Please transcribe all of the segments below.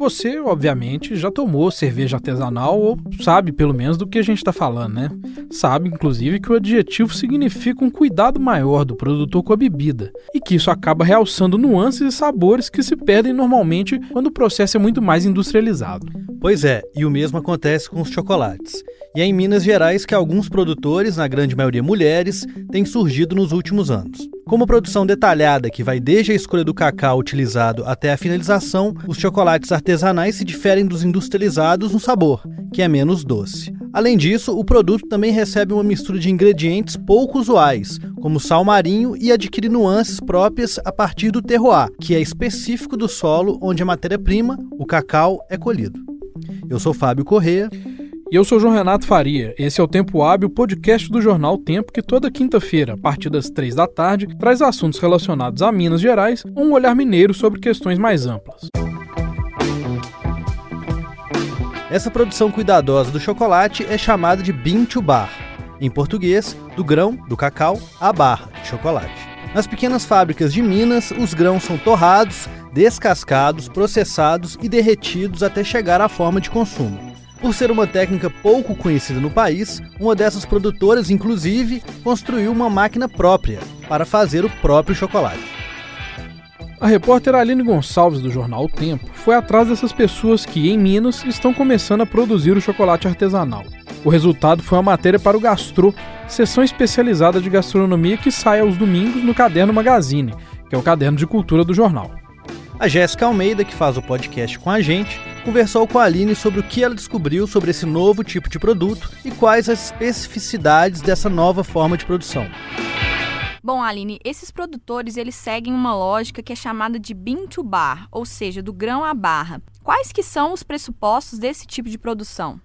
Você, obviamente, já tomou cerveja artesanal ou sabe pelo menos do que a gente está falando, né? Sabe, inclusive, que o adjetivo significa um cuidado maior do produtor com a bebida e que isso acaba realçando nuances e sabores que se perdem normalmente quando o processo é muito mais industrializado. Pois é, e o mesmo acontece com os chocolates. E é em Minas Gerais que alguns produtores, na grande maioria mulheres, têm surgido nos últimos anos. Como produção detalhada que vai desde a escolha do cacau utilizado até a finalização, os chocolates artesanais se diferem dos industrializados no sabor, que é menos doce. Além disso, o produto também recebe uma mistura de ingredientes pouco usuais, como sal marinho, e adquire nuances próprias a partir do terroir, que é específico do solo onde a matéria-prima, o cacau, é colhido. Eu sou Fábio Corrêa. E eu sou João Renato Faria. Esse é o Tempo Hábil, podcast do jornal Tempo, que toda quinta-feira, a partir das três da tarde, traz assuntos relacionados a Minas Gerais ou um olhar mineiro sobre questões mais amplas. Essa produção cuidadosa do chocolate é chamada de bean to bar. Em português, do grão, do cacau, à barra de chocolate. Nas pequenas fábricas de Minas, os grãos são torrados, descascados, processados e derretidos até chegar à forma de consumo. Por ser uma técnica pouco conhecida no país, uma dessas produtoras, inclusive, construiu uma máquina própria para fazer o próprio chocolate. A repórter Aline Gonçalves, do jornal O Tempo, foi atrás dessas pessoas que, em Minas, estão começando a produzir o chocolate artesanal. O resultado foi uma matéria para o Gastro, sessão especializada de gastronomia que sai aos domingos no Caderno Magazine, que é o caderno de cultura do jornal. A Jéssica Almeida, que faz o podcast com a gente, conversou com a Aline sobre o que ela descobriu sobre esse novo tipo de produto e quais as especificidades dessa nova forma de produção. Bom, Aline, esses produtores eles seguem uma lógica que é chamada de bean to bar, ou seja, do grão à barra. Quais que são os pressupostos desse tipo de produção?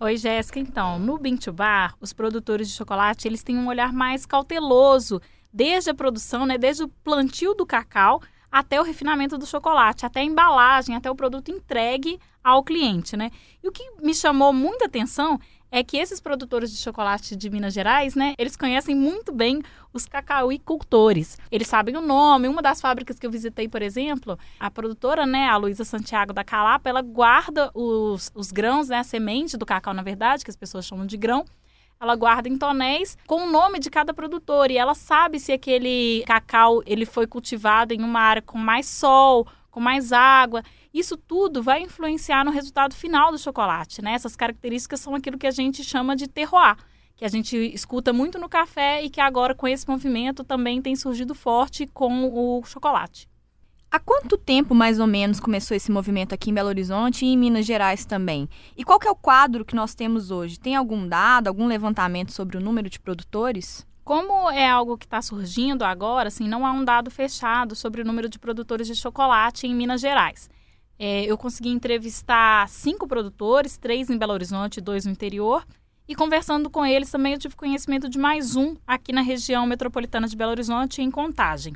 Oi, Jéssica. Então, no bean to bar, os produtores de chocolate eles têm um olhar mais cauteloso desde a produção, né, desde o plantio do cacau até o refinamento do chocolate, até a embalagem, até o produto entregue ao cliente, né? E o que me chamou muita atenção é que esses produtores de chocolate de Minas Gerais, né, eles conhecem muito bem os cacauicultores. Eles sabem o nome. Uma das fábricas que eu visitei, por exemplo, a produtora, né, a Luísa Santiago da Calapa, ela guarda os, os grãos, né, a semente do cacau, na verdade, que as pessoas chamam de grão, ela guarda em tonéis com o nome de cada produtor e ela sabe se aquele cacau ele foi cultivado em uma área com mais sol, com mais água. Isso tudo vai influenciar no resultado final do chocolate, né? Essas características são aquilo que a gente chama de terroir, que a gente escuta muito no café e que agora com esse movimento também tem surgido forte com o chocolate. Há quanto tempo, mais ou menos, começou esse movimento aqui em Belo Horizonte e em Minas Gerais também? E qual é o quadro que nós temos hoje? Tem algum dado, algum levantamento sobre o número de produtores? Como é algo que está surgindo agora, assim, não há um dado fechado sobre o número de produtores de chocolate em Minas Gerais. É, eu consegui entrevistar cinco produtores, três em Belo Horizonte e dois no interior. E conversando com eles também eu tive conhecimento de mais um aqui na região metropolitana de Belo Horizonte, em Contagem.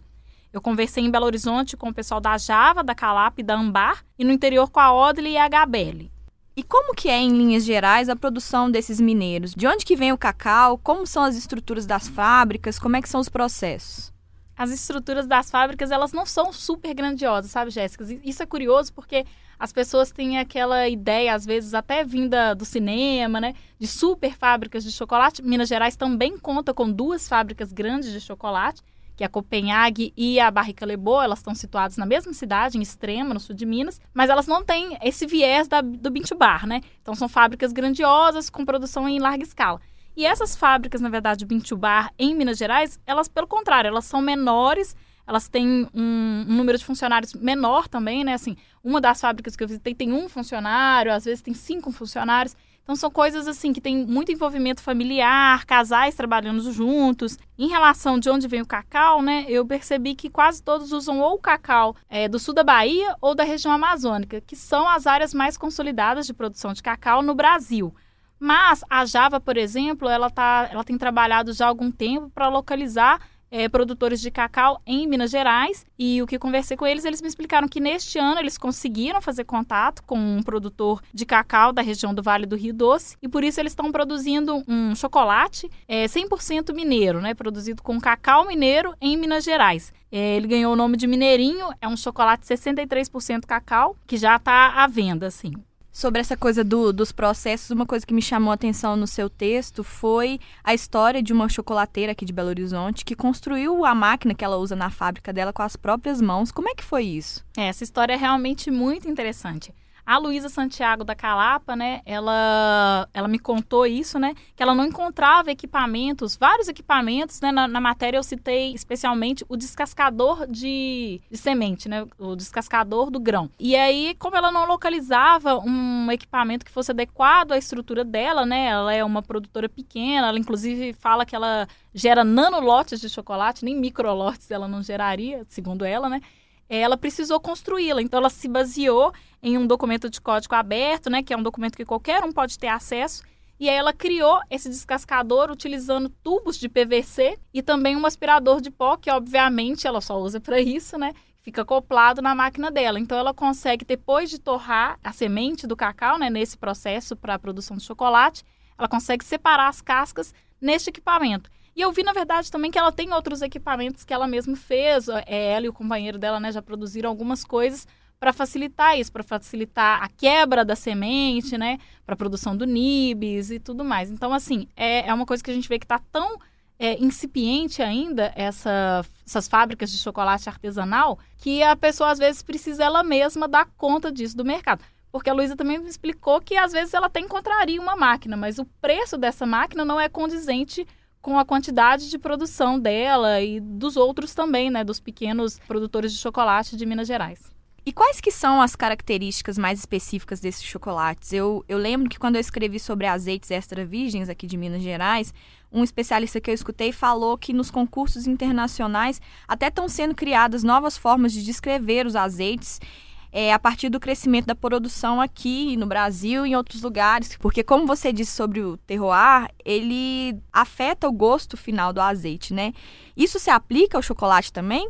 Eu conversei em Belo Horizonte com o pessoal da Java, da Calap e da Ambar, e no interior com a Odile e a Gabelle. E como que é, em linhas gerais, a produção desses mineiros? De onde que vem o cacau? Como são as estruturas das fábricas? Como é que são os processos? As estruturas das fábricas, elas não são super grandiosas, sabe, Jéssica? Isso é curioso porque as pessoas têm aquela ideia, às vezes até vinda do cinema, né? De super fábricas de chocolate. Minas Gerais também conta com duas fábricas grandes de chocolate que é a Copenhague e a Barrica Lebô, elas estão situadas na mesma cidade, em Extrema, no sul de Minas, mas elas não têm esse viés da, do Bint Bar, né? Então são fábricas grandiosas com produção em larga escala. E essas fábricas, na verdade, Bint Bar em Minas Gerais, elas pelo contrário, elas são menores, elas têm um, um, número de funcionários menor também, né? Assim, uma das fábricas que eu visitei tem um funcionário, às vezes tem cinco funcionários. Então são coisas assim que tem muito envolvimento familiar, casais trabalhando juntos. Em relação de onde vem o cacau, né, eu percebi que quase todos usam ou o cacau é, do sul da Bahia ou da região amazônica, que são as áreas mais consolidadas de produção de cacau no Brasil. Mas a Java, por exemplo, ela, tá, ela tem trabalhado já há algum tempo para localizar é, produtores de cacau em Minas Gerais. E o que conversei com eles, eles me explicaram que neste ano eles conseguiram fazer contato com um produtor de cacau da região do Vale do Rio Doce e por isso eles estão produzindo um chocolate é, 100% mineiro, né, produzido com cacau mineiro em Minas Gerais. É, ele ganhou o nome de Mineirinho, é um chocolate 63% cacau, que já está à venda, assim. Sobre essa coisa do, dos processos, uma coisa que me chamou a atenção no seu texto foi a história de uma chocolateira aqui de Belo Horizonte que construiu a máquina que ela usa na fábrica dela com as próprias mãos. Como é que foi isso? É, essa história é realmente muito interessante. A Luísa Santiago da Calapa, né, ela, ela me contou isso, né, que ela não encontrava equipamentos, vários equipamentos, né, na, na matéria eu citei especialmente o descascador de, de, semente, né, o descascador do grão. E aí, como ela não localizava um equipamento que fosse adequado à estrutura dela, né, ela é uma produtora pequena, ela inclusive fala que ela gera nanolotes de chocolate, nem microlotes ela não geraria, segundo ela, né, ela precisou construí-la. Então, ela se baseou em um documento de código aberto, né, que é um documento que qualquer um pode ter acesso. E aí ela criou esse descascador utilizando tubos de PVC e também um aspirador de pó, que obviamente ela só usa para isso, né? Fica acoplado na máquina dela. Então ela consegue, depois de torrar a semente do cacau, né, nesse processo para a produção de chocolate, ela consegue separar as cascas neste equipamento. E eu vi, na verdade, também que ela tem outros equipamentos que ela mesma fez. É, ela e o companheiro dela né, já produziram algumas coisas para facilitar isso, para facilitar a quebra da semente, né? Para a produção do nibs e tudo mais. Então, assim, é, é uma coisa que a gente vê que está tão é, incipiente ainda, essa, essas fábricas de chocolate artesanal, que a pessoa às vezes precisa ela mesma dar conta disso do mercado. Porque a Luísa também me explicou que às vezes ela até encontraria uma máquina, mas o preço dessa máquina não é condizente com a quantidade de produção dela e dos outros também, né, dos pequenos produtores de chocolate de Minas Gerais. E quais que são as características mais específicas desses chocolates? Eu, eu lembro que quando eu escrevi sobre azeites extra virgens aqui de Minas Gerais, um especialista que eu escutei falou que nos concursos internacionais até estão sendo criadas novas formas de descrever os azeites é, a partir do crescimento da produção aqui no Brasil e em outros lugares, porque como você disse sobre o terroir, ele afeta o gosto final do azeite, né? Isso se aplica ao chocolate também?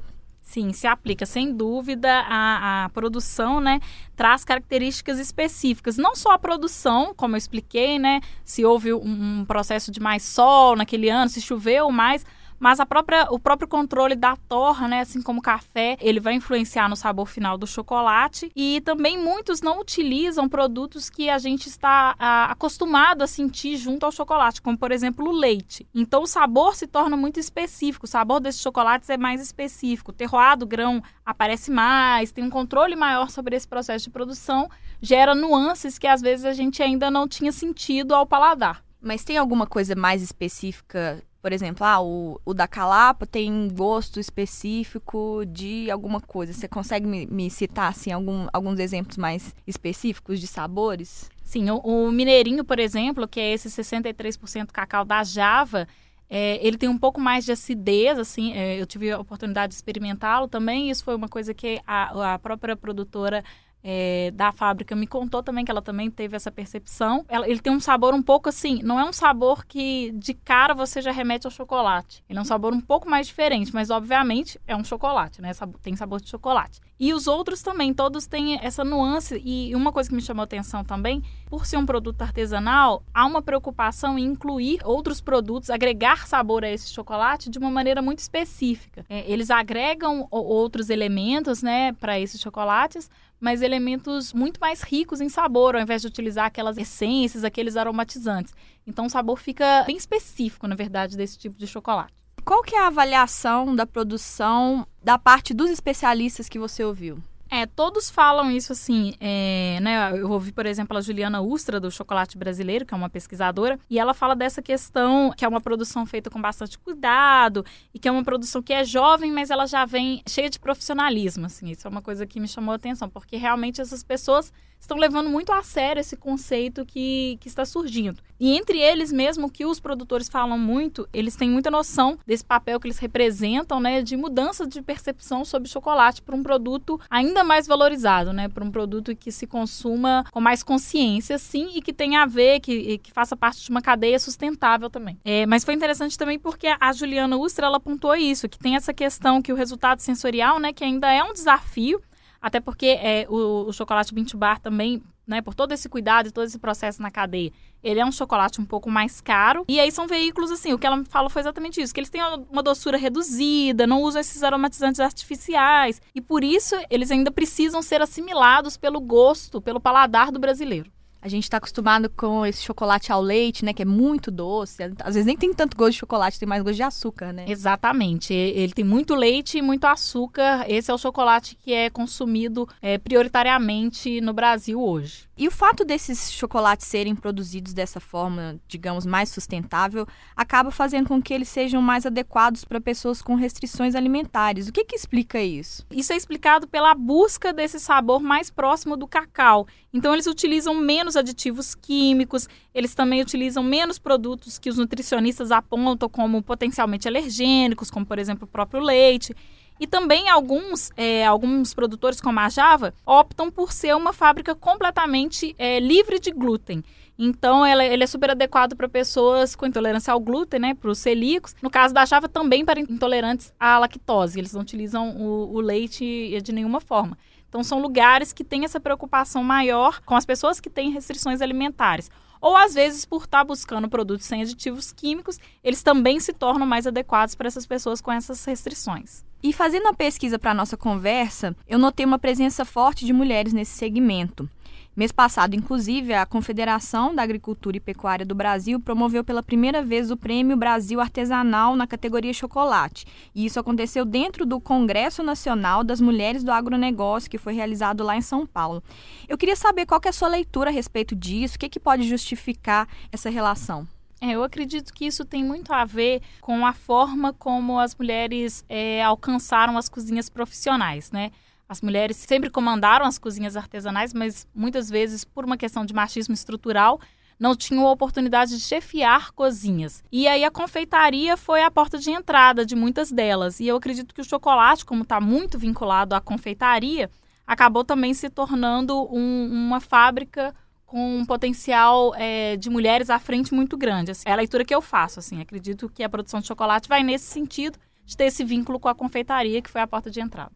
Sim, se aplica, sem dúvida, a, a produção, né, traz características específicas. Não só a produção, como eu expliquei, né, se houve um, um processo de mais sol naquele ano, se choveu mais, mas a própria, o próprio controle da torra, né, assim como o café, ele vai influenciar no sabor final do chocolate. E também muitos não utilizam produtos que a gente está a, acostumado a sentir junto ao chocolate, como por exemplo o leite. Então o sabor se torna muito específico, o sabor desses chocolates é mais específico. O terroir do grão aparece mais, tem um controle maior sobre esse processo de produção, gera nuances que às vezes a gente ainda não tinha sentido ao paladar. Mas tem alguma coisa mais específica por exemplo, ah, o, o da Calapa tem gosto específico de alguma coisa. Você consegue me, me citar assim, algum, alguns exemplos mais específicos de sabores? Sim, o, o Mineirinho, por exemplo, que é esse 63% cacau da Java, é, ele tem um pouco mais de acidez, assim, é, eu tive a oportunidade de experimentá-lo também, isso foi uma coisa que a, a própria produtora é, da fábrica me contou também que ela também teve essa percepção. Ela, ele tem um sabor um pouco assim, não é um sabor que de cara você já remete ao chocolate. Ele é um sabor um pouco mais diferente, mas obviamente é um chocolate, né? Tem sabor de chocolate. E os outros também, todos têm essa nuance. E uma coisa que me chamou atenção também, por ser um produto artesanal, há uma preocupação em incluir outros produtos, agregar sabor a esse chocolate de uma maneira muito específica. É, eles agregam outros elementos, né, para esses chocolates, mas elementos muito mais ricos em sabor, ao invés de utilizar aquelas essências, aqueles aromatizantes. Então o sabor fica bem específico, na verdade, desse tipo de chocolate. Qual que é a avaliação da produção da parte dos especialistas que você ouviu? É, todos falam isso assim, é, né? Eu ouvi, por exemplo, a Juliana Ustra, do Chocolate Brasileiro, que é uma pesquisadora, e ela fala dessa questão que é uma produção feita com bastante cuidado e que é uma produção que é jovem, mas ela já vem cheia de profissionalismo, assim. Isso é uma coisa que me chamou a atenção, porque realmente essas pessoas estão levando muito a sério esse conceito que, que está surgindo. E entre eles mesmo, que os produtores falam muito, eles têm muita noção desse papel que eles representam, né, de mudança de percepção sobre chocolate para um produto ainda mais valorizado, né, para um produto que se consuma com mais consciência, sim, e que tenha a ver, que, que faça parte de uma cadeia sustentável também. É, mas foi interessante também porque a Juliana Ustra, ela apontou isso, que tem essa questão que o resultado sensorial, né, que ainda é um desafio, até porque é, o, o chocolate Bintu Bar também, né, por todo esse cuidado e todo esse processo na cadeia, ele é um chocolate um pouco mais caro. E aí são veículos, assim, o que ela me falou foi exatamente isso, que eles têm uma doçura reduzida, não usam esses aromatizantes artificiais. E por isso eles ainda precisam ser assimilados pelo gosto, pelo paladar do brasileiro. A gente está acostumado com esse chocolate ao leite, né? Que é muito doce. Às vezes nem tem tanto gosto de chocolate, tem mais gosto de açúcar, né? Exatamente. Ele tem muito leite e muito açúcar. Esse é o chocolate que é consumido é, prioritariamente no Brasil hoje. E o fato desses chocolates serem produzidos dessa forma, digamos, mais sustentável, acaba fazendo com que eles sejam mais adequados para pessoas com restrições alimentares. O que, que explica isso? Isso é explicado pela busca desse sabor mais próximo do cacau. Então, eles utilizam menos aditivos químicos, eles também utilizam menos produtos que os nutricionistas apontam como potencialmente alergênicos, como, por exemplo, o próprio leite. E também alguns, é, alguns produtores, como a Java, optam por ser uma fábrica completamente é, livre de glúten. Então, ela, ele é super adequado para pessoas com intolerância ao glúten, né? Para os celíacos. No caso da Java, também para intolerantes à lactose. Eles não utilizam o, o leite de nenhuma forma. Então, são lugares que têm essa preocupação maior com as pessoas que têm restrições alimentares ou às vezes por estar tá buscando produtos sem aditivos químicos, eles também se tornam mais adequados para essas pessoas com essas restrições. E fazendo a pesquisa para a nossa conversa, eu notei uma presença forte de mulheres nesse segmento. Mês passado, inclusive, a Confederação da Agricultura e Pecuária do Brasil promoveu pela primeira vez o Prêmio Brasil Artesanal na categoria chocolate. E isso aconteceu dentro do Congresso Nacional das Mulheres do Agronegócio, que foi realizado lá em São Paulo. Eu queria saber qual que é a sua leitura a respeito disso, o que, que pode justificar essa relação. É, eu acredito que isso tem muito a ver com a forma como as mulheres é, alcançaram as cozinhas profissionais, né? As mulheres sempre comandaram as cozinhas artesanais, mas muitas vezes, por uma questão de machismo estrutural, não tinham a oportunidade de chefiar cozinhas. E aí a confeitaria foi a porta de entrada de muitas delas. E eu acredito que o chocolate, como está muito vinculado à confeitaria, acabou também se tornando um, uma fábrica com um potencial é, de mulheres à frente muito grande. Assim, é a leitura que eu faço. Assim, acredito que a produção de chocolate vai nesse sentido de ter esse vínculo com a confeitaria, que foi a porta de entrada.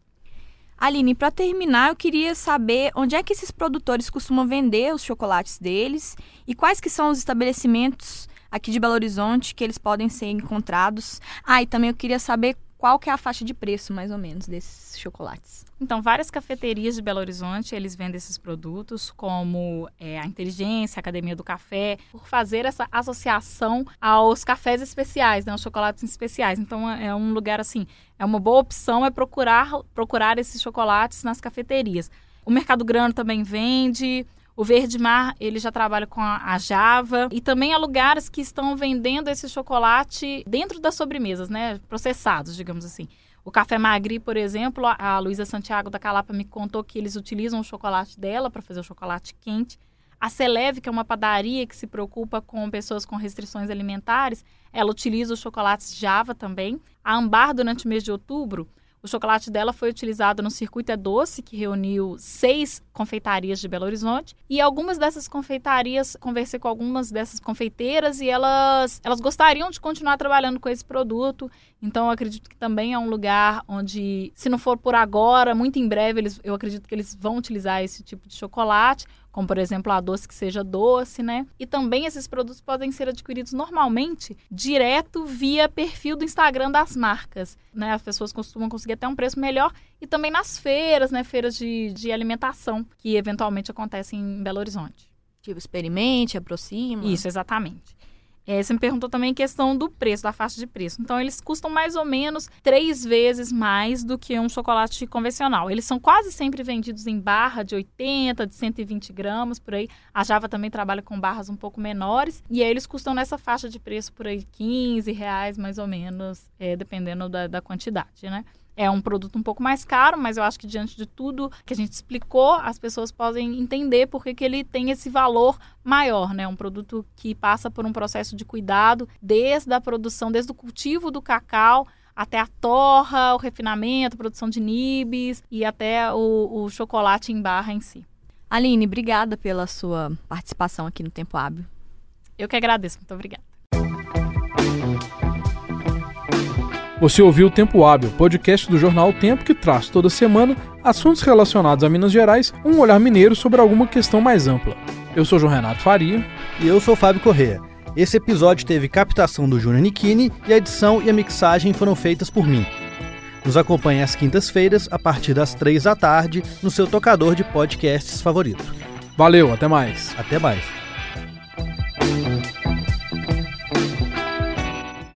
Aline, para terminar, eu queria saber onde é que esses produtores costumam vender os chocolates deles e quais que são os estabelecimentos aqui de Belo Horizonte que eles podem ser encontrados. Ah, e também eu queria saber qual que é a faixa de preço, mais ou menos, desses chocolates. Então, várias cafeterias de Belo Horizonte, eles vendem esses produtos, como é, a Inteligência, a Academia do Café, por fazer essa associação aos cafés especiais, né, aos chocolates especiais. Então, é, é um lugar, assim, é uma boa opção é procurar, procurar esses chocolates nas cafeterias. O Mercado Grande também vende, o Verde Mar, ele já trabalha com a, Java. E também há lugares que estão vendendo esse chocolate dentro das sobremesas, né? Processados, digamos assim. O Café Magri, por exemplo, a Luísa Santiago da Calapa me contou que eles utilizam o chocolate dela para fazer o chocolate quente. A Celeve, que é uma padaria que se preocupa com pessoas com restrições alimentares, ela utiliza os chocolates Java também. A Ambar, durante o mês de outubro, o chocolate dela foi utilizado no Circuito é Doce, que reuniu seis confeitarias de Belo Horizonte. E algumas dessas confeitarias, conversei com algumas dessas confeiteiras e elas, elas gostariam de continuar trabalhando com esse produto. Então, eu acredito que também é um lugar onde, se não for por agora, muito em breve, eles, eu acredito que eles vão utilizar esse tipo de chocolate como por exemplo a doce que seja doce, né? E também esses produtos podem ser adquiridos normalmente direto via perfil do Instagram das marcas, né? As pessoas costumam conseguir até um preço melhor e também nas feiras, né? Feiras de, de alimentação que eventualmente acontecem em Belo Horizonte. Tipo, experimente, aproxima. Isso, exatamente. É, você me perguntou também a questão do preço, da faixa de preço. Então, eles custam mais ou menos três vezes mais do que um chocolate convencional. Eles são quase sempre vendidos em barra de 80, de 120 gramas, por aí. A Java também trabalha com barras um pouco menores. E aí, eles custam nessa faixa de preço por aí 15 reais, mais ou menos, é, dependendo da, da quantidade, né? É um produto um pouco mais caro, mas eu acho que diante de tudo que a gente explicou, as pessoas podem entender por que, ele tem esse valor maior, né? Um produto que passa por um processo de cuidado desde a produção, desde o cultivo do cacau até a torra, o refinamento, a produção de nibs e até o, o chocolate em barra em si. Aline, obrigada pela sua participação aqui no Tempo Hábil. Eu que agradeço, muito obrigada. Você ouviu o Tempo Hábil, podcast do jornal o Tempo que traz toda semana assuntos relacionados a Minas Gerais, um olhar mineiro sobre alguma questão mais ampla. Eu sou João Renato Faria. E eu sou Fábio Corrêa. Esse episódio teve captação do Júnior Nikini e a edição e a mixagem foram feitas por mim. Nos acompanhe às quintas-feiras, a partir das três da tarde, no seu tocador de podcasts favorito. Valeu, até mais. Até mais.